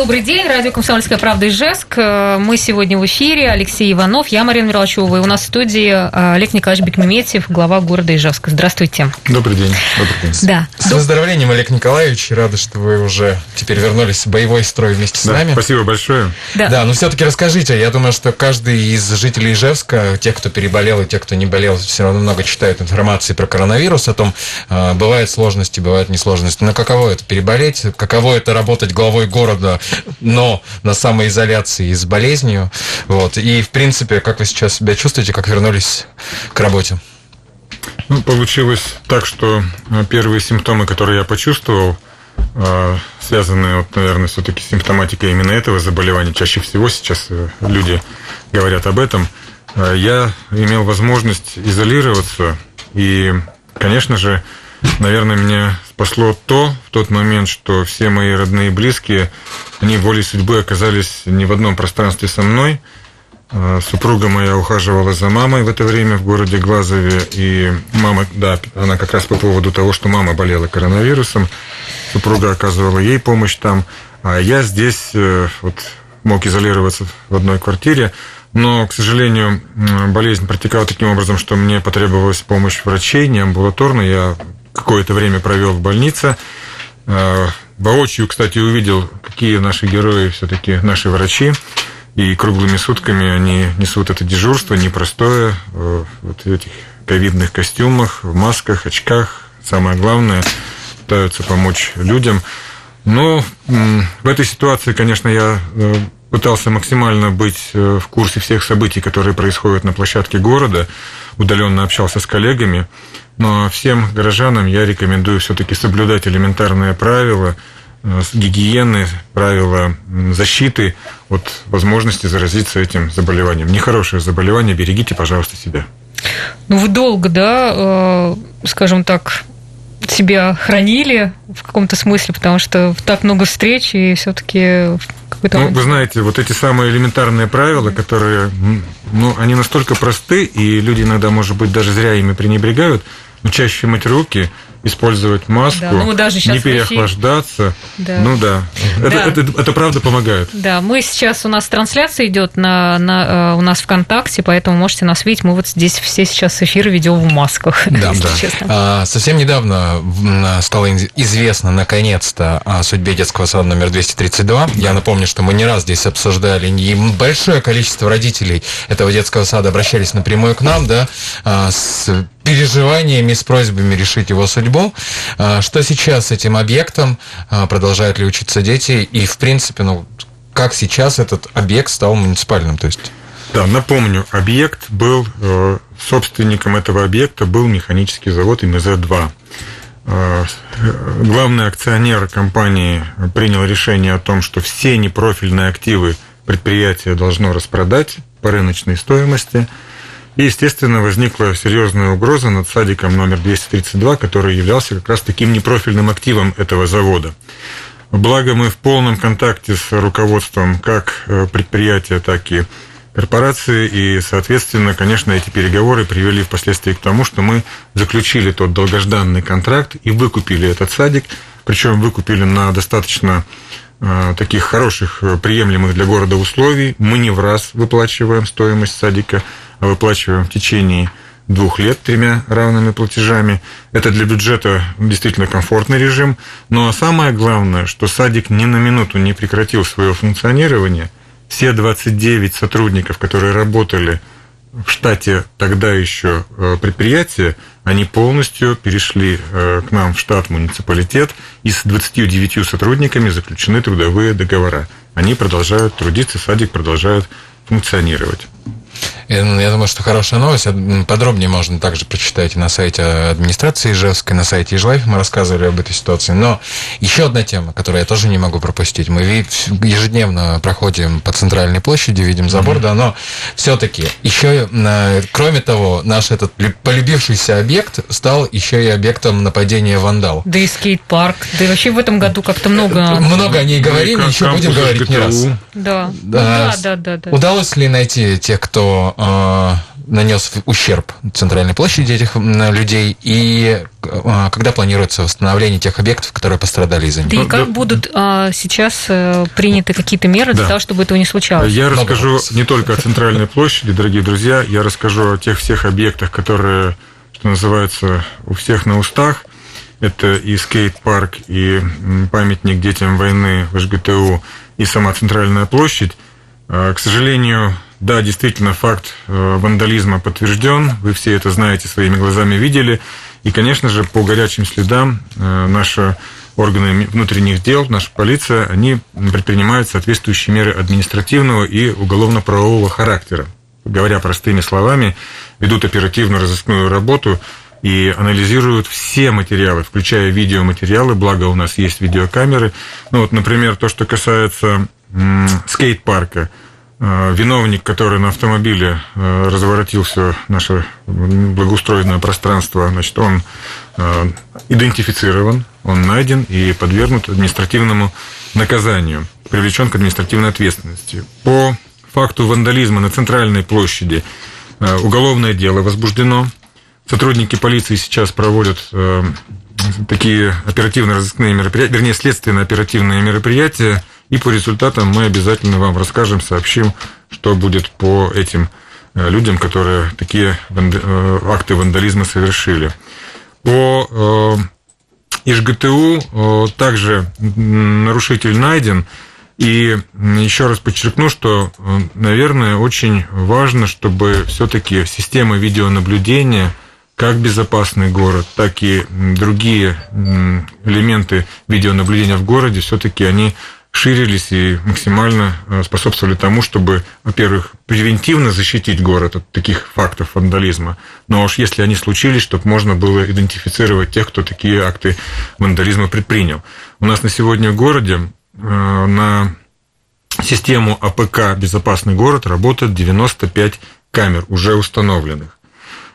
Добрый день, радио «Комсомольская правда» Ижевск. Мы сегодня в эфире. Алексей Иванов, я Марина Мерлачева. И у нас в студии э, Олег Николаевич Бекмеметьев, глава города Ижевска. Здравствуйте. Добрый день. Добрый день. Да. С выздоровлением, Олег Николаевич. Рада, что вы уже теперь вернулись в боевой строй вместе с Да, нами. спасибо большое. Да. Да, но все-таки расскажите. Я думаю, что каждый из жителей Ижевска, те, кто переболел и те, кто не болел, все равно много читают информации про коронавирус, о том, э, бывают сложности, бывают несложности. Но каково это переболеть? Каково это работать главой города, но на самоизоляции и с болезнью? Вот. И, в принципе, как вы сейчас себя чувствуете, как вернулись к работе? Ну, получилось так, что э, первые симптомы, которые я почувствовал, э, связаны, вот, наверное, все-таки с симптоматикой именно этого заболевания. Чаще всего сейчас э, люди говорят об этом. Я имел возможность изолироваться, и, конечно же, наверное, меня спасло то в тот момент, что все мои родные и близкие, они волей судьбы оказались не в одном пространстве со мной. Э, Супруга моя ухаживала за мамой в это время в городе Глазове, и мама, да, она как раз по поводу того, что мама болела коронавирусом, супруга оказывала ей помощь там, а я здесь э, вот мог изолироваться в одной квартире, но, к сожалению, болезнь протекала таким образом, что мне потребовалась помощь врачей, не амбулаторно, я какое-то время провел в больнице, Э, Воочию, кстати, увидел, какие наши герои все-таки наши врачи. И круглыми сутками они несут это дежурство непростое, э, вот в этих ковидных костюмах, в масках, очках. Самое главное, пытаются помочь людям. Но м, в этой ситуации, конечно, я э, пытался максимально быть э, в курсе всех событий, которые происходят на площадке города, удаленно общался с коллегами. Но всем горожанам я рекомендую все-таки соблюдать элементарные правила э, гигиены, правила защиты от возможности заразиться этим заболеванием. Нехорошее заболевание, берегите, пожалуйста, себя. Ну, вы долго, да, э, скажем так, себя хранили в каком-то смысле, потому что так много встреч, и все-таки какой-то... Ну, вы знаете, вот эти самые элементарные правила, которые, ну, они настолько просты, и люди иногда, может быть, даже зря ими пренебрегают, но чаще мыть руки, использовать маску, Да, ну, даже не переохлаждаться. Да. Ну да. Это, Да. Это, это правда помогает. Да, мы сейчас, у нас трансляция идет на, на, э, у нас ВКонтакте, поэтому можете нас видеть. Мы вот здесь все сейчас эфир ведем в масках, Да, если да. честно. А, Совсем недавно стало известно, наконец-то, о судьбе детского сада номер 232. Я напомню, что мы не раз здесь обсуждали, и большое количество родителей этого детского сада обращались напрямую к нам, да, а, с переживаниями, с просьбами решить его судьбу. А, Что сейчас с этим объектом? А, Продолжают ли учиться дети? И, в принципе, ну, как сейчас этот объект стал муниципальным? То есть Да, напомню, объект был, э, собственником этого объекта был механический завод МЗ-2. Э, Главный акционер компании принял решение о том, что все непрофильные активы предприятия должно распродать по рыночной стоимости. И, естественно, возникла серьезная угроза над садиком номер 232, который являлся как раз таким непрофильным активом этого завода. Благо мы в полном контакте с руководством как э, предприятия, так и корпорации, и, соответственно, конечно, эти переговоры привели впоследствии к тому, что мы заключили тот долгожданный контракт и выкупили этот садик, причем выкупили на достаточно э, таких хороших, э, приемлемых для города условий. Мы не в раз выплачиваем стоимость садика, выплачиваем в течение двух лет тремя равными платежами. Это для бюджета действительно комфортный режим. Но самое главное, что садик ни на минуту не прекратил свое функционирование. Все 29 сотрудников, которые работали в штате тогда еще э, предприятия, они полностью перешли э, к нам в штат муниципалитет, и с 29 сотрудниками заключены трудовые договора. Они продолжают трудиться, садик продолжает функционировать. Я думаю, что хорошая новость. Подробнее можно также прочитать на сайте администрации Ижевской, на сайте Ижлайф мы рассказывали об этой ситуации. Но еще одна тема, которую я тоже не могу пропустить. Мы ежедневно проходим по центральной площади, видим забор, mm-hmm. да, но все-таки еще, кроме того, наш этот полюбившийся объект стал еще и объектом нападения вандалов. Да и скейт-парк. Да и вообще в этом году как-то много... Много о ней говорим, еще будем говорить не раз. Да. Да, да, да, да. Удалось ли найти тех, кто нанес ущерб центральной площади этих людей, и э, когда планируется восстановление тех объектов, которые пострадали из-за них? Да и как будут э, сейчас э, приняты какие-то меры для да. того, чтобы этого не случалось? Я Много расскажу вопрос. не только о центральной площади, дорогие друзья, я расскажу о тех всех объектах, которые, что называется, у всех на устах. Это и скейт-парк, и памятник детям войны в ЖГТУ, и сама центральная площадь. К сожалению, да, действительно, факт э, вандализма подтвержден. Вы все это знаете, своими глазами видели. И, конечно же, по горячим следам э, наши органы внутренних дел, наша полиция, они предпринимают соответствующие меры административного и уголовно-правового характера. Говоря простыми словами, ведут оперативно-розыскную работу и анализируют все материалы, включая видеоматериалы, благо у нас есть видеокамеры. Ну вот, например, то, что касается скейт-парка – виновник, который на автомобиле э, разворотил все наше благоустроенное пространство, значит, он э, идентифицирован, он найден и подвергнут административному наказанию, привлечен к административной ответственности. По факту вандализма на центральной площади уголовное дело возбуждено. Сотрудники полиции сейчас проводят такие оперативно-розыскные мероприятия, вернее, следственно-оперативные мероприятия, и по результатам мы обязательно вам расскажем, сообщим, что будет по этим э, людям, которые такие э, акты вандализма совершили. По э, ИЖГТУ также нарушитель найден. И еще раз подчеркну, что, наверное, очень важно, чтобы все-таки система видеонаблюдения – как безопасный город, так и другие элементы видеонаблюдения в городе, все-таки они ширились и максимально э, способствовали тому, чтобы, во-первых, превентивно защитить город от таких фактов вандализма, но уж если они случились, чтобы можно было идентифицировать тех, кто такие акты вандализма предпринял. У нас на сегодня в городе э, на систему АПК «Безопасный город» работает 95 камер, уже установленных.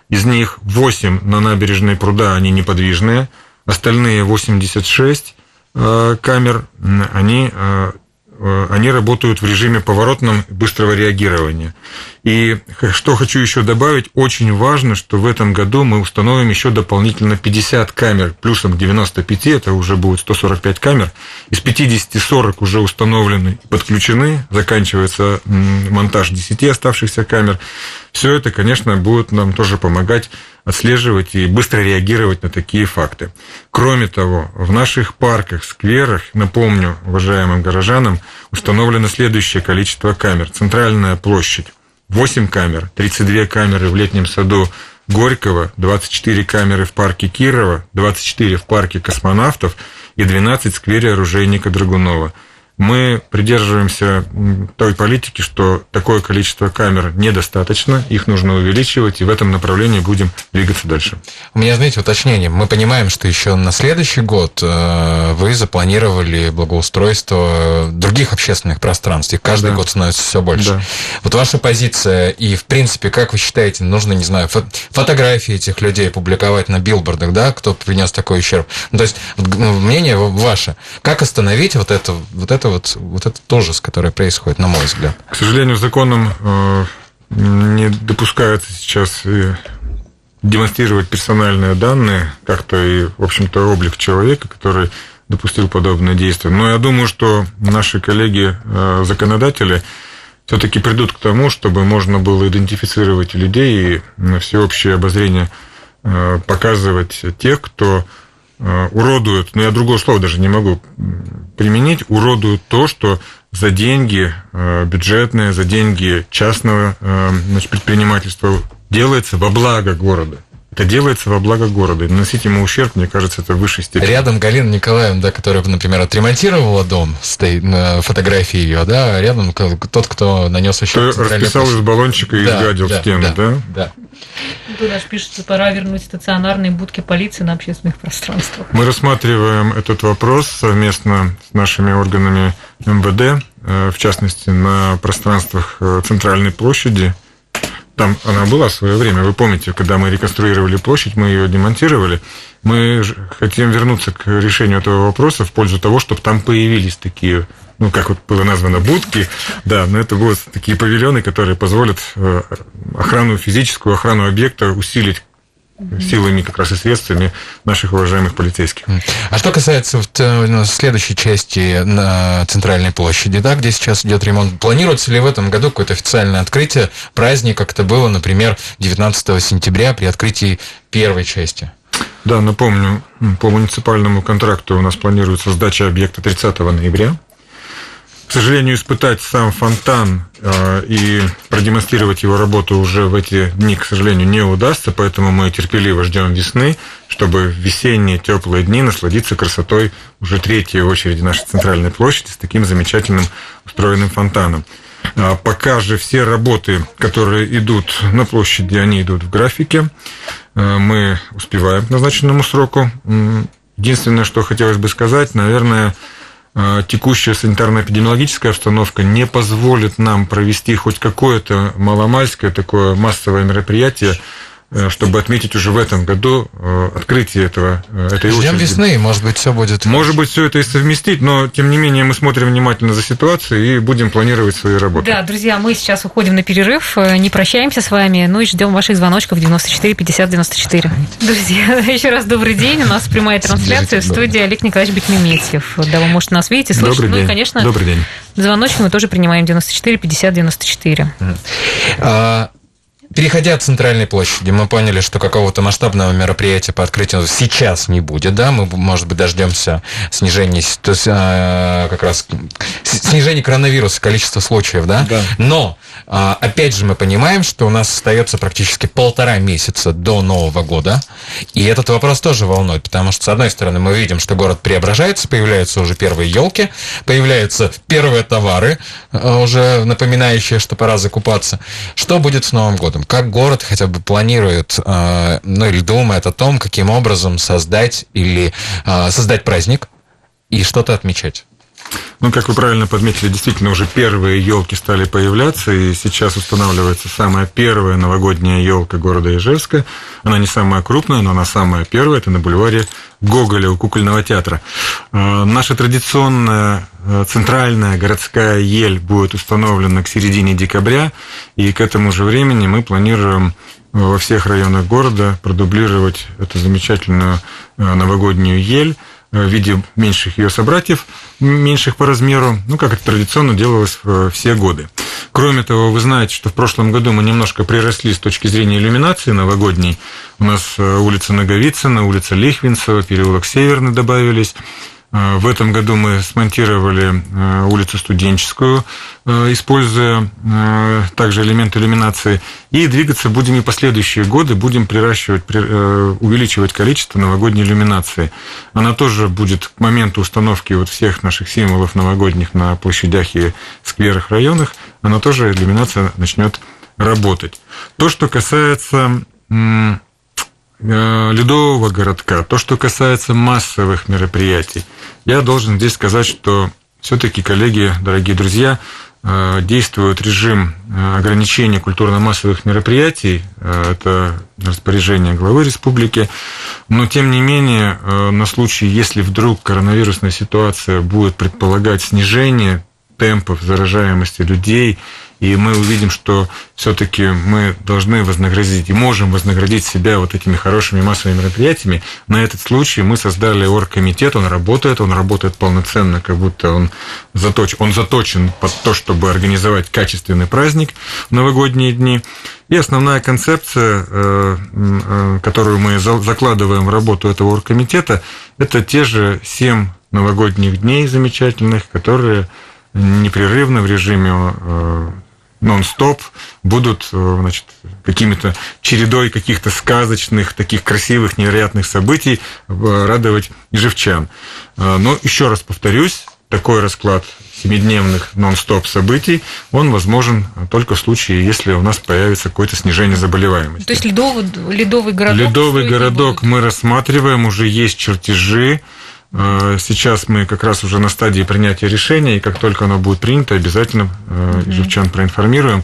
Из них 8 на набережной пруда, они неподвижные. Остальные 86 э, камер, они, э, э, они работают в режиме поворотном быстрого реагирования. И что хочу еще добавить, очень важно, что в этом году мы установим еще дополнительно 50 камер, плюсом к 95, это уже будет 145 камер. Из 50 40 уже установлены и подключены, заканчивается монтаж 10 оставшихся камер. Все это, конечно, будет нам тоже помогать отслеживать и быстро реагировать на такие факты. Кроме того, в наших парках, скверах, напомню уважаемым горожанам, установлено следующее количество камер. Центральная площадь 8 камер, 32 камеры в летнем саду Горького, 24 камеры в парке Кирова, 24 в парке космонавтов и 12 в сквере оружейника Драгунова – мы придерживаемся той политики, что такое количество камер недостаточно, их нужно увеличивать, и в этом направлении будем двигаться дальше. У меня, знаете, уточнение. Мы понимаем, что еще на следующий год э, вы запланировали благоустройство других общественных пространств, их каждый да. год становится все больше. Да. Вот ваша позиция, и, в принципе, как вы считаете, нужно, не знаю, фотографии этих людей публиковать на билбордах, да, кто принес такой ущерб? Ну, то есть, мнение ваше, как остановить вот это, вот это это вот, вот это с которой происходит, на мой взгляд. К сожалению, законом э, не допускается сейчас и демонстрировать персональные данные, как-то и, в общем-то, облик человека, который допустил подобное действие. Но я думаю, что наши коллеги-законодатели э, все-таки придут к тому, чтобы можно было идентифицировать людей и на всеобщее обозрение э, показывать тех, кто уродуют, но я другого слова даже не могу применить, уродуют то, что за деньги э, бюджетные, за деньги частного э, значит, предпринимательства делается во благо города. Это делается во благо города. И наносить ему ущерб, мне кажется, это в высшей степени. Рядом Галина Николаевна, да, которая, например, отремонтировала дом, стоит на фотографии ее, да, а рядом тот, кто нанес ущерб. Кто расписал из баллончика и да, изгадил да, стену, да? Да. да. Тут даже пишется, пора вернуть стационарные будки полиции на общественных пространствах. Мы рассматриваем этот вопрос совместно с нашими органами МВД, э, в частности, на пространствах э, Центральной площади там она была в свое время. Вы помните, когда мы реконструировали площадь, мы ее демонтировали. Мы хотим вернуться к решению этого вопроса в пользу того, чтобы там появились такие, ну, как вот было названо, будки. Да, но это будут такие павильоны, которые позволят э, охрану, физическую охрану объекта усилить силами как раз и средствами наших уважаемых полицейских. А что касается э, ну, следующей части на Центральной площади, да, где сейчас идет ремонт, планируется ли в этом году какое-то официальное открытие праздник, как это было, например, 19 сентября при открытии первой части? Да, напомню, по муниципальному контракту у нас планируется сдача объекта 30 ноября. Сожалению, испытать сам фонтан э, и продемонстрировать его работу уже в эти дни, к сожалению, не удастся, поэтому мы терпеливо ждем весны, чтобы в весенние теплые дни насладиться красотой уже третьей очереди нашей центральной площади с таким замечательным устроенным фонтаном. А пока же все работы, которые идут на площади, они идут в графике. Э, мы успеваем к назначенному сроку. Единственное, что хотелось бы сказать, наверное, текущая санитарно-эпидемиологическая обстановка не позволит нам провести хоть какое-то маломальское такое массовое мероприятие чтобы отметить уже в этом году э, открытие этого, э, этой Ждем очереди. весны, может быть, все будет. Может быть, все это и совместить, но, тем не менее, мы смотрим внимательно за ситуацией и будем планировать свои работы. Да, друзья, мы сейчас уходим на перерыв, не прощаемся с вами, ну и ждем ваших звоночков 94 50 94. Друзья, еще раз добрый день, у нас прямая трансляция в студии Олег Николаевич Бекмеметьев. Да, вы, может, нас видите, слышите. Добрый ну день. и, конечно, добрый день. звоночки мы тоже принимаем 94 50 94. А, Переходя от центральной площади, мы поняли, что какого-то масштабного мероприятия по открытию сейчас не будет, да, мы, может быть, дождемся снижения, то есть, э, как раз снижения коронавируса, количества случаев, да, да. но, э, опять же, мы понимаем, что у нас остается практически полтора месяца до Нового года, и этот вопрос тоже волнует, потому что, с одной стороны, мы видим, что город преображается, появляются уже первые елки, появляются первые товары, э, уже напоминающие, что пора закупаться. Что будет с Новым годом? Как город хотя бы планирует, э, ну или думает о том, каким образом создать или э, создать праздник и что-то отмечать? Ну, как вы правильно подметили, действительно уже первые елки стали появляться, и сейчас устанавливается самая первая новогодняя елка города Ижевска. Она не самая крупная, но она самая первая. Это на бульваре Гоголя у кукольного театра. Э, наша традиционная э, центральная городская ель будет установлена к середине декабря, и к этому же времени мы планируем во всех районах города продублировать эту замечательную э, новогоднюю ель в виде меньших ее собратьев, меньших по размеру, ну, как это традиционно делалось все годы. Кроме того, вы знаете, что в прошлом году мы немножко приросли с точки зрения иллюминации новогодней. У нас э, улица Наговицына, улица Лихвинцева, переулок Северный добавились. Э, в этом году мы смонтировали э, улицу Студенческую, э, используя также элементы иллюминации. И двигаться будем и последующие годы, будем приращивать, увеличивать количество новогодней иллюминации. Она тоже будет к моменту установки вот всех наших символов новогодних на площадях и скверах, районах, она тоже, иллюминация начнет работать. То, что касается ледового городка, то, что касается массовых мероприятий, я должен здесь сказать, что все-таки, коллеги, дорогие друзья, э, действует режим э, ограничения культурно-массовых мероприятий, это распоряжение главы республики, но тем не менее, на случай, если вдруг коронавирусная ситуация будет предполагать снижение темпов заражаемости людей, и мы увидим, что все-таки мы должны вознаградить и можем вознаградить себя вот этими хорошими массовыми мероприятиями. На этот случай мы создали оргкомитет, он работает, он работает полноценно, как будто он, заточ, он заточен под то, чтобы организовать качественный праздник в новогодние дни. И основная концепция, э, э, которую мы закладываем в работу этого оргкомитета, это те же семь новогодних дней замечательных, которые непрерывно в режиме э, нон-стоп будут э, значит, какими-то чередой каких-то сказочных, таких красивых, невероятных событий э, радовать ежевчан. Э, но еще раз повторюсь, такой расклад семидневных нон-стоп событий, он возможен только в случае, если у нас появится какое-то снижение заболеваемости. То есть ледовый, ледовый городок? Ледовый городок мы рассматриваем, уже есть чертежи. Э, сейчас мы как раз уже на стадии принятия решения, и как только оно будет принято, обязательно угу. Ижевчан проинформируем.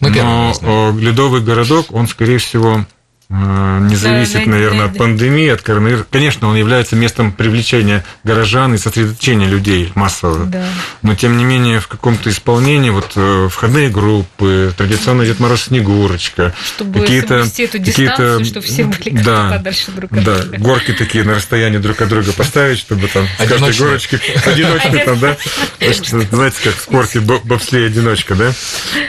Мы Но ледовый городок, он, скорее всего, Э, не зависит, да, наверное, да, от пандемии, от коронавируса. Конечно, он является местом привлечения горожан и сосредоточения людей массового. Да. Но, тем не менее, в каком-то исполнении вот э, входные группы, традиционный Дед Мороз Снегурочка, чтобы какие-то... эту какие-то чтобы все были да, подальше друг от да, друга. горки такие на расстоянии друг от друга поставить, чтобы там с каждой горочки одиночка там, да? Знаете, как в спорте бобслей одиночка, да?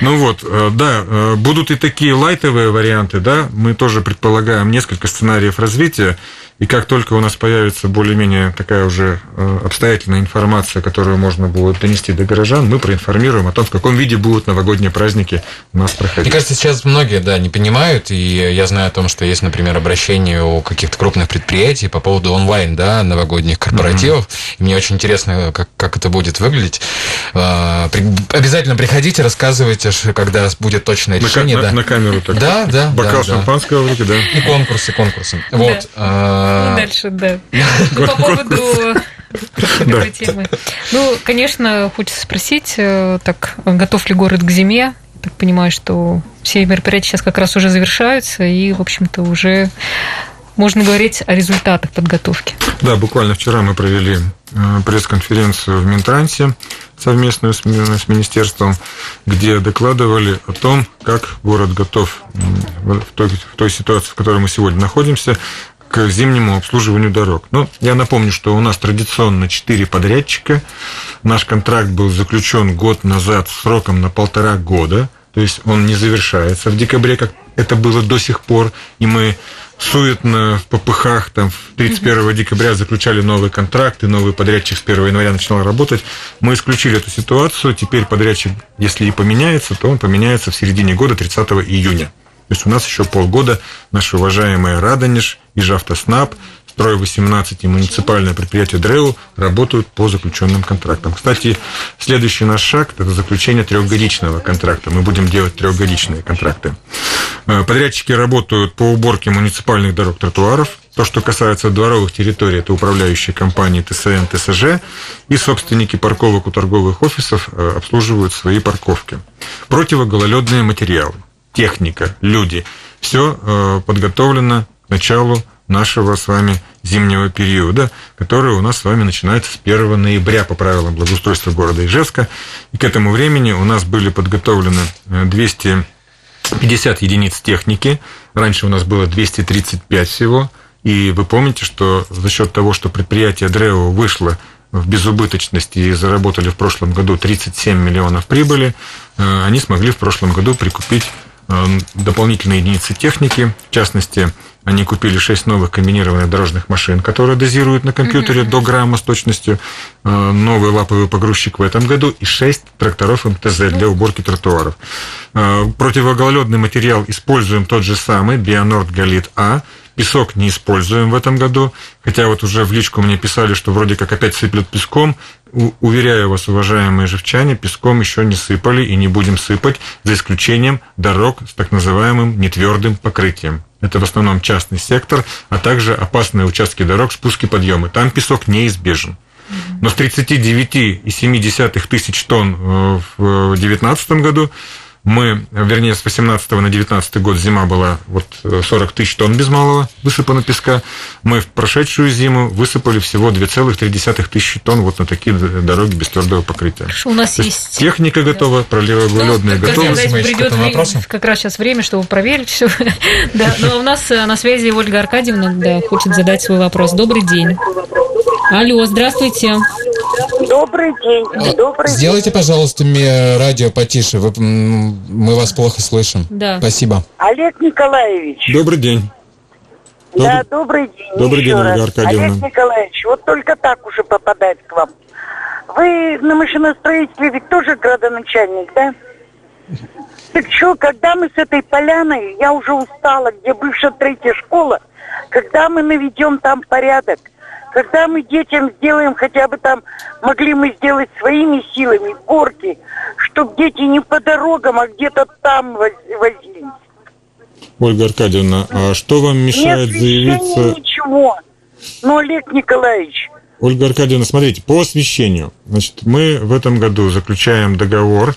Ну вот, э, да, будут и такие лайтовые варианты, да, мы тоже предполагаем несколько сценариев развития, и как только у нас появится более-менее такая уже э, обстоятельная информация, которую можно будет донести до горожан, мы проинформируем о том, в каком виде будут новогодние праздники у нас проходить. Мне кажется, сейчас многие да, не понимают, и я знаю о том, что есть, например, обращение у каких-то крупных предприятий по поводу онлайн да, новогодних корпоративов. Mm-hmm. И мне очень интересно, как, как это будет выглядеть. А, обязательно приходите, рассказывайте, когда будет точное решение. На, да. на, на камеру так. Да, да. Бокал да, шампанского да. в руки, да. И конкурсы, конкурсы. Вот. А, ну, дальше, да. Ну, по поводу этой темы. Ну, конечно, хочется спросить, э, так, готов ли город к зиме? Так понимаю, что все мероприятия сейчас как раз уже завершаются, и, в общем-то, уже можно говорить о результатах подготовки. Да, буквально вчера мы провели э, пресс-конференцию в Минтрансе совместную с, с министерством, где докладывали о том, как город готов в той, в той ситуации, в которой мы сегодня находимся, к зимнему обслуживанию дорог. Ну, я напомню, что у нас традиционно 4 подрядчика. Наш контракт был заключен год назад сроком на полтора года. То есть он не завершается в декабре, как это было до сих пор. И мы суетно в попыхах там 31 декабря заключали новый контракт, и новый подрядчик с 1 января начинал работать. Мы исключили эту ситуацию. Теперь подрядчик, если и поменяется, то он поменяется в середине года, 30 июня. То есть у нас еще полгода наши уважаемые Радонеж, Ижавтоснаб, Строй 18 и муниципальное предприятие ДРЭУ работают по заключенным контрактам. Кстати, следующий наш шаг – это заключение трехгодичного контракта. Мы будем делать трехгодичные контракты. Э, подрядчики работают по уборке муниципальных дорог, тротуаров. То, что касается дворовых территорий, это управляющие компании ТСН, ТСЖ. И собственники парковок у торговых офисов э, обслуживают свои парковки. Противогололедные материалы техника, люди. Все э, подготовлено к началу нашего с вами зимнего периода, который у нас с вами начинается с 1 ноября по правилам благоустройства города Ижевска. И к этому времени у нас были подготовлены 250 э, единиц техники. Раньше у нас было 235 всего. И вы помните, что за счет того, что предприятие Дрео вышло в безубыточности и заработали в прошлом году 37 миллионов прибыли, э, они смогли в прошлом году прикупить дополнительные единицы техники. В частности, они купили 6 новых комбинированных дорожных машин, которые дозируют на компьютере до грамма с точностью. Э, новый лаповый погрузчик в этом году и 6 тракторов МТЗ для уборки тротуаров. Э, противогололедный материал используем тот же самый, Бионорд Галит А. Песок не используем в этом году, хотя вот уже в личку мне писали, что вроде как опять сыплют песком. Уверяю вас, уважаемые живчане, песком еще не сыпали и не будем сыпать, за исключением дорог с так называемым нетвердым покрытием. Это в основном частный сектор, а также опасные участки дорог, спуски, подъемы. Там песок неизбежен. Но с 39,7 тысяч тонн э, в 2019 году мы, вернее, с 18 на 19 год зима была вот 40 тысяч тонн без малого высыпано песка. Мы в прошедшую зиму высыпали всего 2,3 тысячи тонн вот на такие дороги без твердого покрытия. Хорошо, у нас То есть... Техника готова, проливоуглеродная ну, готова. Придет время, как раз сейчас время, чтобы проверить все. да, но у нас э, на связи Ольга Аркадьевна да, хочет задать свой вопрос. Добрый день. Алло, здравствуйте. Добрый день. Добрый Сделайте, день. пожалуйста, мне радио потише. Вы, мы вас плохо слышим. Да. Спасибо. Олег Николаевич. Добрый день. Да, добрый день. Добрый день, Ольга Аркадьевна. Олег Николаевич, вот только так уже попадать к вам. Вы на машиностроителе ведь тоже градоначальник, да? Так что, когда мы с этой поляной, я уже устала, где бывшая третья школа, когда мы наведем там порядок, когда мы детям сделаем хотя бы там, могли мы сделать своими силами горки, чтобы дети не по дорогам, а где-то там воз- возились. Ольга Аркадьевна, а что вам мешает освещение, заявиться... ничего. Но, Олег Николаевич, Ольга Аркадьевна, смотрите, по освещению. Значит, мы в этом году заключаем договор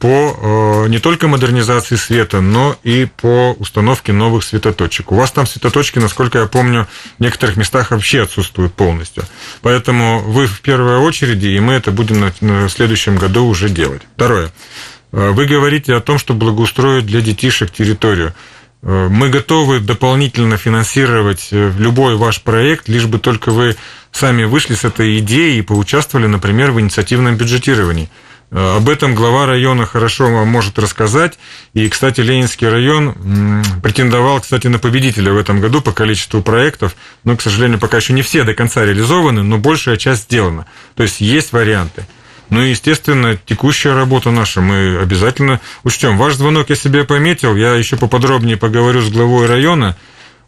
по э, не только модернизации света, но и по установке новых светоточек. У вас там светоточки, насколько я помню, в некоторых местах вообще отсутствуют полностью. Поэтому вы в первой очереди, и мы это будем на, на следующем году уже делать. Второе. Э, Вы говорите о том, что благоустроить для детишек территорию. Э, Мы готовы дополнительно финансировать э, любой ваш проект, лишь бы только вы сами вышли с этой идеей и поучаствовали, например, в инициативном бюджетировании. Э, Об этом глава района хорошо может рассказать. И, кстати, Ленинский район претендовал, кстати, на победителя в этом году по количеству проектов. Но, к сожалению, пока еще не все до конца реализованы, но большая часть сделана. То есть есть варианты. Ну и, естественно, текущая работа наша мы обязательно учтем. Ваш звонок я себе пометил, я еще поподробнее поговорю с главой района.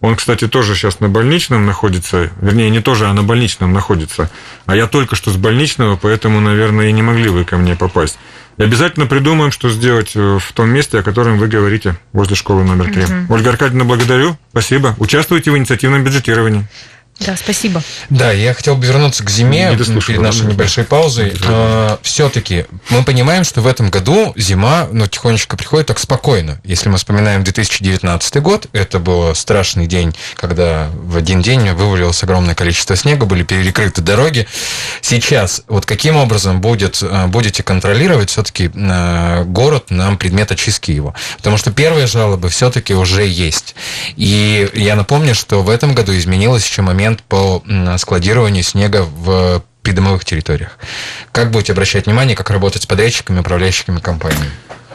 Он, кстати, тоже сейчас на больничном находится, вернее, не тоже, а на больничном находится. А я только что с больничного, поэтому, наверное, и не могли вы ко мне попасть. И обязательно придумаем, что сделать э, в том месте, о котором вы говорите, возле школы номер три. Ольга Аркадьевна, благодарю. Спасибо. Участвуйте в инициативном бюджетировании. Да, спасибо. Да, я хотел бы вернуться к зиме Не дослушал, перед да? нашей небольшой паузой. Все-таки мы понимаем, что в этом году зима ну, тихонечко приходит так спокойно. Если мы вспоминаем 2019 год, это был страшный день, когда в один день вывалилось огромное количество снега, были перекрыты дороги. Сейчас вот каким образом будет, э, будете контролировать все-таки город на предмет очистки его? Потому что первые жалобы все-таки уже есть. И я напомню, что в этом году изменилось еще момент по м, складированию снега в придомовых территориях. Как будете обращать внимание, как работать с подрядчиками, управляющими компаниями?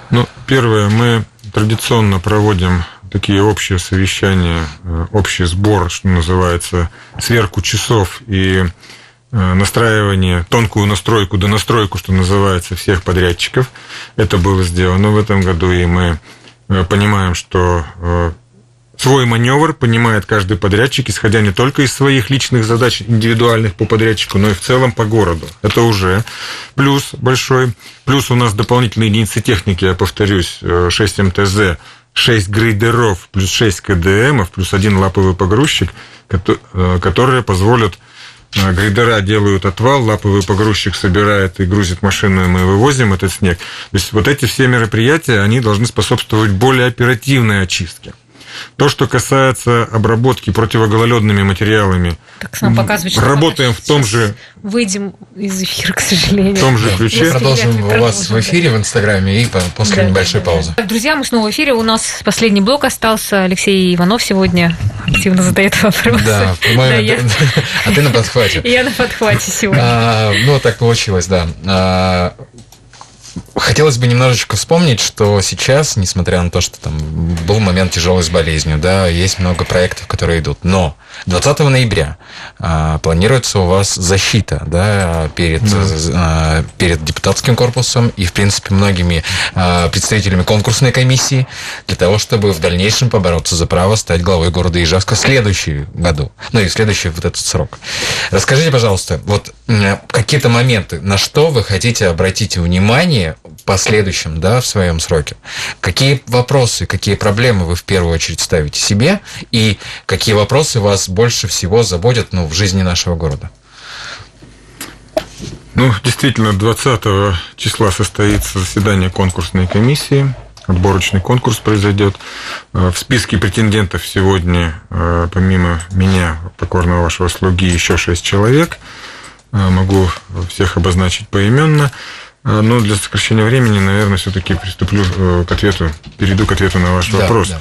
Ну, первое, мы традиционно проводим такие общие совещания, э, общий сбор, что называется, сверку часов и э, настраивание, тонкую настройку, до настройку, что называется, всех подрядчиков. Это было сделано в этом году, и мы э, понимаем, что свой маневр понимает каждый подрядчик, исходя не только из своих личных задач индивидуальных по подрядчику, но и в целом по городу. Это уже плюс большой. Плюс у нас дополнительные единицы техники, я повторюсь, э, 6 МТЗ, 6 грейдеров, плюс 6 КДМов, плюс один лаповый погрузчик, э, которые позволят э, Грейдера делают отвал, лаповый погрузчик собирает и грузит машину, и мы вывозим этот снег. То есть вот эти все мероприятия, они должны способствовать более оперативной очистке. То, что касается обработки противогололедными материалами, Так нам показывает, что работаем в том же, Выйдем из эфира, к сожалению. в том же ключе. Если Продолжим у вас в эфире в Инстаграме и по- после Да, небольшой да, паузы. да. Друзья, мы снова в эфире. У нас последний блок остался. Алексей Иванов сегодня активно задает вопросы. Да, Да, я- а ты на подхвате. Я на подхвате сегодня. А, ну, так получилось, да. А, Хотелось бы немножечко вспомнить, что сейчас, несмотря на то, что там был момент тяжелый с болезнью, да, есть много проектов, которые идут. Но 20 ноября а, планируется у вас защита, да, перед, а, перед депутатским корпусом и, в принципе, многими а, представителями конкурсной комиссии для того, чтобы в дальнейшем побороться за право стать главой города Ижевска в следующем году, ну и в следующий вот этот срок. Расскажите, пожалуйста, вот какие-то моменты, на что вы хотите обратить внимание последующем, да, в своем сроке? Какие вопросы, какие проблемы вы в первую очередь ставите себе и какие вопросы вас больше всего заботят, ну, в жизни нашего города? Ну, действительно, 20 числа состоится заседание конкурсной комиссии. Отборочный конкурс произойдет. Э, В списке претендентов сегодня, э, помимо меня, покорного вашего слуги, еще шесть человек. Э, Могу всех обозначить поименно. Э, Но для сокращения времени, наверное, все-таки приступлю э, к ответу, перейду к ответу на ваш Да, вопрос. да.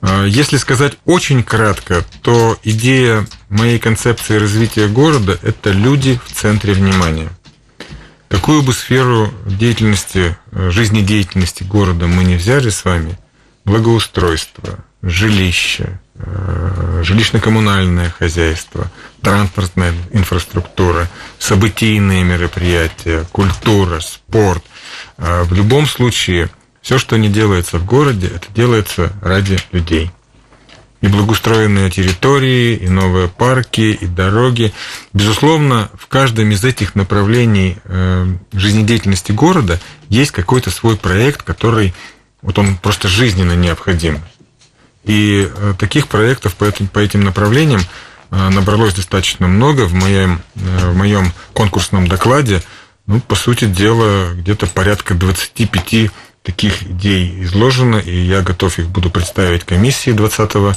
А, Если сказать очень кратко, то идея моей концепции развития города – это люди в центре внимания. Какую бы сферу деятельности, э, жизнедеятельности города мы не взяли с вами, благоустройство, жилище, э, жилищно-коммунальное хозяйство, транспортная инфраструктура, событийные мероприятия, культура, спорт. Э, В любом случае все, что не делается в городе, это делается ради людей. И благоустроенные территории, и новые парки, и дороги. Безусловно, в каждом из этих направлений э, жизнедеятельности города есть какой-то свой проект, который вот он просто жизненно необходим. И э, таких проектов по этим, по этим направлениям набралось достаточно много. В моем, э, в моем конкурсном докладе, ну, по сути дела, где-то порядка 25 таких идей изложено, и я готов их буду представить комиссии 20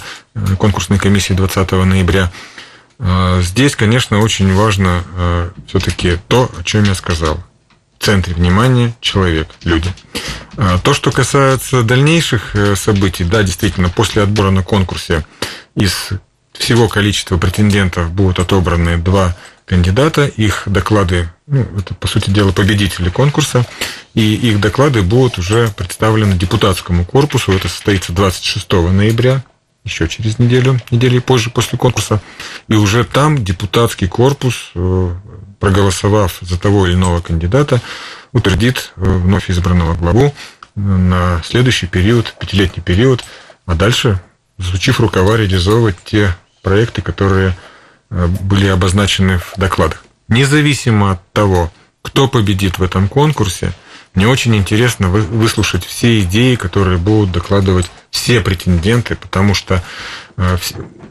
конкурсной комиссии 20 ноября. Здесь, конечно, очень важно все-таки то, о чем я сказал центре внимания человек, люди. А, то, что касается дальнейших э, событий, да, действительно, после отбора на конкурсе из всего количества претендентов будут отобраны два кандидата, их доклады, ну, это, по сути дела, победители конкурса, и их доклады будут уже представлены депутатскому корпусу, это состоится 26 ноября, еще через неделю, недели позже после конкурса, и уже там депутатский корпус э, проголосовав за того или иного кандидата, утвердит э, вновь избранного главу на следующий период, пятилетний период, а дальше, звучив рукава, реализовывать те проекты, которые э, были обозначены в докладах. Независимо от того, кто победит в этом конкурсе, мне очень интересно выслушать все идеи, которые будут докладывать все претенденты, потому что э,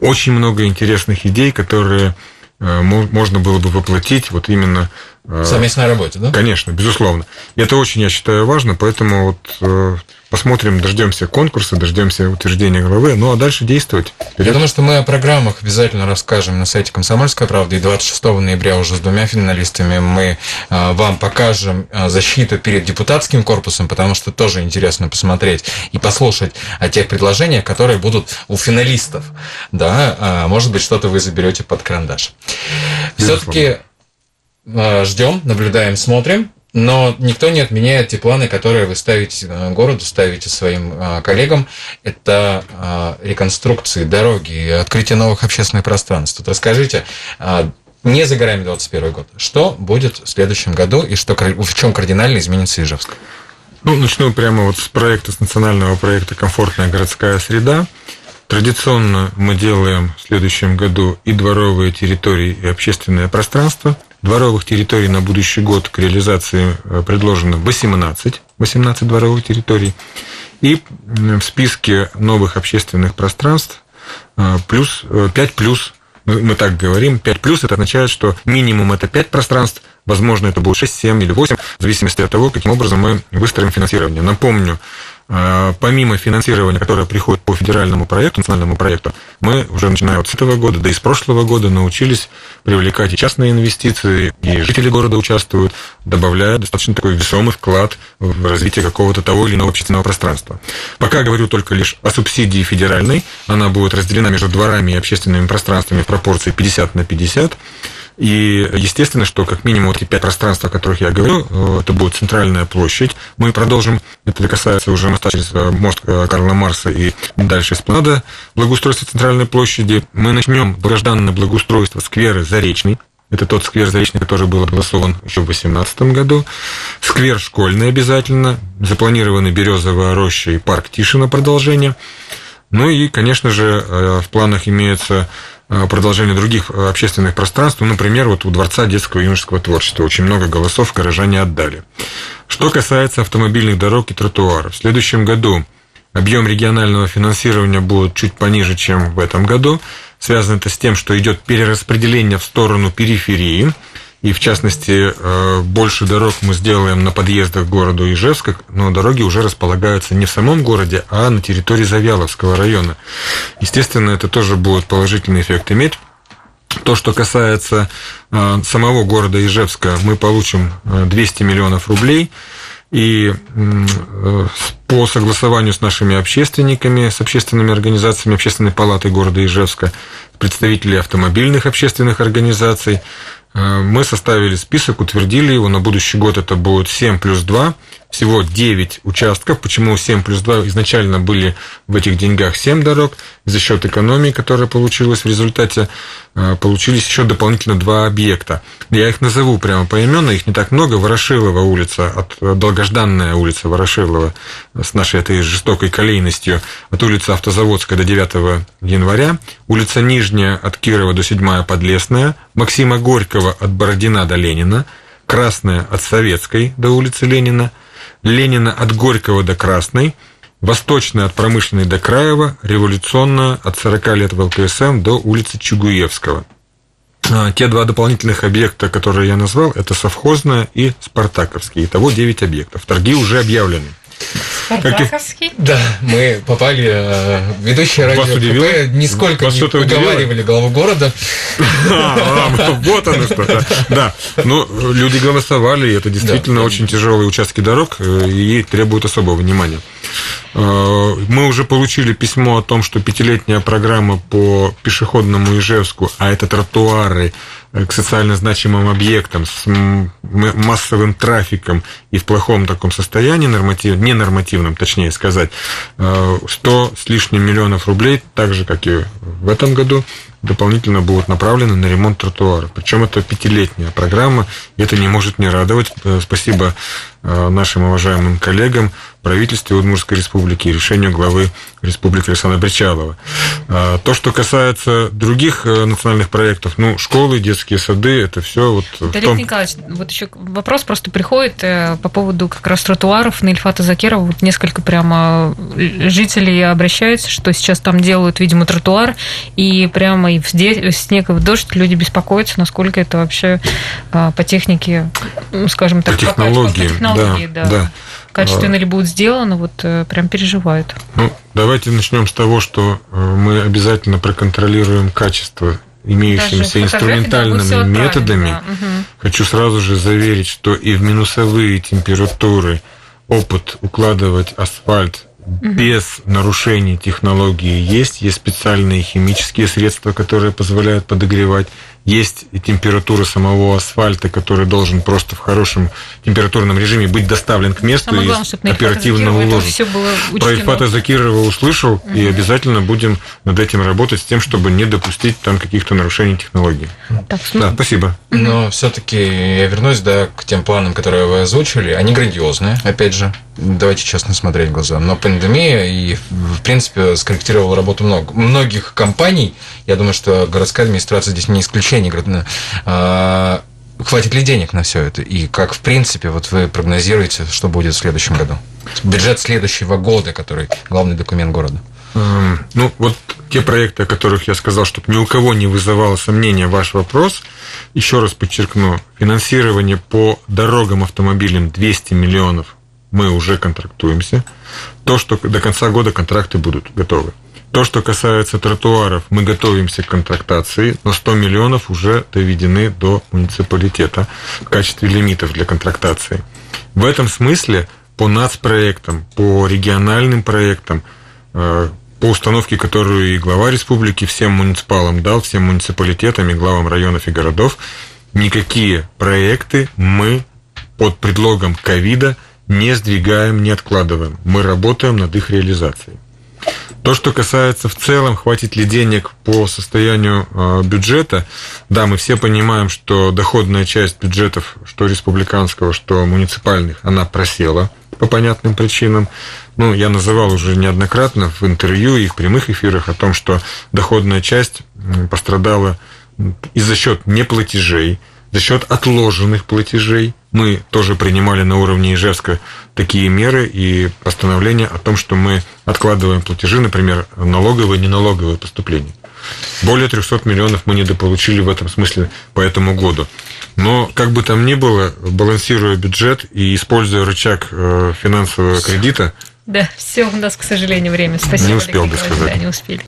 очень много интересных идей, которые Э, можно было бы воплотить вот именно... Э, в совместной работе, да? Конечно, безусловно. И это очень, я считаю, важно, поэтому вот э, посмотрим, дождемся конкурса, дождемся утверждения главы, ну а дальше действовать. Вперед. Я думаю, что мы о программах обязательно расскажем на сайте «Комсомольская правда», и 26 ноября уже с двумя финалистами мы вам покажем защиту перед депутатским корпусом, потому что тоже интересно посмотреть и послушать о тех предложениях, которые будут у финалистов. Да, а, может быть, что-то вы заберете под карандаш. Все-таки э, ждем, наблюдаем, смотрим. Но никто не отменяет те планы, которые вы ставите э, городу, ставите своим э, коллегам. Это реконструкции дороги, открытие новых общественных пространств. Тут расскажите, не за горами 21 год, что будет в следующем году и что, в чем кардинально изменится Ижевск? Ну, начну прямо вот с проекта, с национального проекта «Комфортная городская среда». Традиционно мы делаем в следующем году и дворовые территории, и общественное пространство. Дворовых территорий на будущий год к реализации э, предложено 18, 18 дворовых территорий. И в списке новых общественных пространств э, плюс, 5 э, плюс, мы так говорим, 5 плюс, это означает, что минимум это 5 пространств, возможно, это будет 6, 7 или 8, в зависимости от того, каким образом мы выстроим финансирование. Напомню, помимо финансирования, которое приходит по федеральному проекту, национальному проекту, мы уже начиная вот с этого года, да и с прошлого года научились привлекать и частные инвестиции, и жители города участвуют, добавляя достаточно такой весомый вклад в развитие какого-то того или иного общественного пространства. Пока говорю только лишь о субсидии федеральной, она будет разделена между дворами и общественными пространствами в пропорции 50 на 50, и естественно, что как минимум эти пять пространств, о которых я говорю, э, это будет центральная площадь. Мы продолжим, это касается уже моста через э, мост э, Карла Марса и дальше Эспланада, благоустройство центральной площади. Мы начнем долгожданное благоустройство сквера Заречный, это тот сквер Заречный, который был образован еще в 2018 году. Сквер школьный обязательно. Запланированы Березовая роща и парк Тишина продолжение. Ну и, конечно же, в планах имеется Э, продолжение других э, общественных пространств. Ну, например, вот у Дворца детского и юношеского творчества очень много голосов горожане отдали. Что касается автомобильных дорог и тротуаров. В следующем году объем регионального финансирования будет чуть пониже, чем в этом году. Связано это с тем, что идет перераспределение в сторону периферии – и в частности, э, больше дорог мы сделаем на подъездах к городу Ижевска, но дороги уже располагаются не в самом городе, а на территории Завьяловского района. Естественно, это тоже будет положительный эффект иметь. То, что касается э, самого города Ижевска, мы получим 200 э, миллионов рублей. И по согласованию с нашими общественниками, с общественными организациями Общественной палаты города Ижевска, представителей автомобильных общественных организаций, мы составили список, утвердили его. На будущий год это будет 7 плюс 2. Всего 9 участков. Почему 7 плюс 2? Изначально были в этих деньгах 7 дорог. За счет экономии, которая получилась в результате, э, получились еще дополнительно два объекта. Я их назову прямо поименно, их не так много. Ворошилова улица, от, долгожданная улица Ворошилова с нашей этой жестокой колейностью, от улицы Автозаводская до 9 января, улица Нижняя от Кирова до 7 Подлесная, Максима Горького от Бородина до Ленина, Красная от Советской до улицы Ленина, Ленина от Горького до Красной, Восточная от Промышленной до Краева, Революционная от 40 лет в ЛКСМ до улицы Чугуевского. А, те два дополнительных объекта, которые я назвал, это совхозная и Спартаковский. Итого 9 объектов. Торги уже объявлены. Спартаковский? Да, мы попали, э, ведущие радио удивило? КП нисколько Вас не уговаривали главу города. А, а, вот оно что-то. Да, ну, люди голосовали, и это действительно Да. очень тяжелые участки дорог, э, и требуют особого внимания. Э, Мы уже получили письмо о том, что пятилетняя программа по пешеходному Ижевску, а это тротуары к социально значимым объектам с массовым трафиком и в плохом таком состоянии, норматив, ненормативном, точнее сказать, э, 100 с лишним миллионов рублей, так же, как и в этом году, дополнительно будут направлены на ремонт тротуаров. Причем это пятилетняя программа, и это не может не радовать. Э, Спасибо э, нашим уважаемым коллегам, правительству Удмуртской республики и решению главы республики Александра Бричалова. А, То, что касается других э, национальных проектов, ну, школы, детские сады, это все вот Олег том... Николаевич, вот еще вопрос просто приходит э, по поводу как раз тротуаров на Ильфата Закирова. Вот несколько прямо э, жителей обращаются, что сейчас там делают, видимо, тротуар, и прямо и в в снег, и в дождь люди беспокоятся, насколько это вообще э, по технике, скажем так, По технологии, по технологии, да, да, да. качественно ли будет сделано, вот э, прям переживают. Ну, давайте начнем с того, что э, мы обязательно проконтролируем качество имеющимися Даже инструментальными методами. да. Хочу сразу же заверить, что и в минусовые температуры опыт укладывать асфальт без нарушений технологии есть. Есть специальные химические средства, которые позволяют подогревать. Есть и температура самого асфальта, который должен просто в хорошем температурном режиме быть доставлен к месту Самое и главное, Ильфата оперативно уложен. все было Про. Ильфата Закирова услышал, и обязательно будем над этим работать с тем, чтобы не допустить там каких-то нарушений технологии. Так, ну, Да, спасибо. Но все-таки я вернусь, да, к тем планам, которые вы озвучили. Они грандиозные, опять же. Давайте честно смотреть в глаза. Но пандемия и, в принципе, скорректировала работу много, многих компаний. Я думаю, что городская администрация здесь не исключение. Говорит, а, Хватит ли денег на все это? И как, в принципе, вот вы прогнозируете, что будет в следующем году? Бюджет следующего года, который главный документ города. Ну, вот те проекты, о которых я сказал, чтобы ни у кого не вызывало сомнения ваш вопрос, еще раз подчеркну, финансирование по дорогам автомобилям 200 миллионов мы уже контрактуемся. То, что до конца года контракты будут готовы. То, что касается тротуаров, мы готовимся к контрактации, но 100 миллионов уже доведены до муниципалитета в качестве лимитов для контрактации. В этом смысле по нацпроектам, по региональным проектам, э, по установке, которую и глава республики всем муниципалам дал, всем муниципалитетам и главам районов и городов, никакие проекты мы под предлогом ковида не сдвигаем, не откладываем. Мы работаем над их реализацией. То, что касается в целом, хватит ли денег по состоянию э, бюджета, да, мы все понимаем, что доходная часть бюджетов, что республиканского, что муниципальных, она просела по понятным причинам. Ну, я называл уже неоднократно в интервью и в прямых эфирах о том, что доходная часть пострадала и за счет неплатежей, за счет отложенных платежей. Мы тоже принимали на уровне Ижевска такие меры и постановления о том, что мы откладываем платежи, например, налоговые и неналоговые поступления. Более 300 миллионов мы недополучили в этом смысле по этому году. Но, как бы там ни было, балансируя бюджет и используя рычаг э, финансового кредита, Да, все у нас, к сожалению, время. Спасибо. Не успел бы сказать. Да, не успели.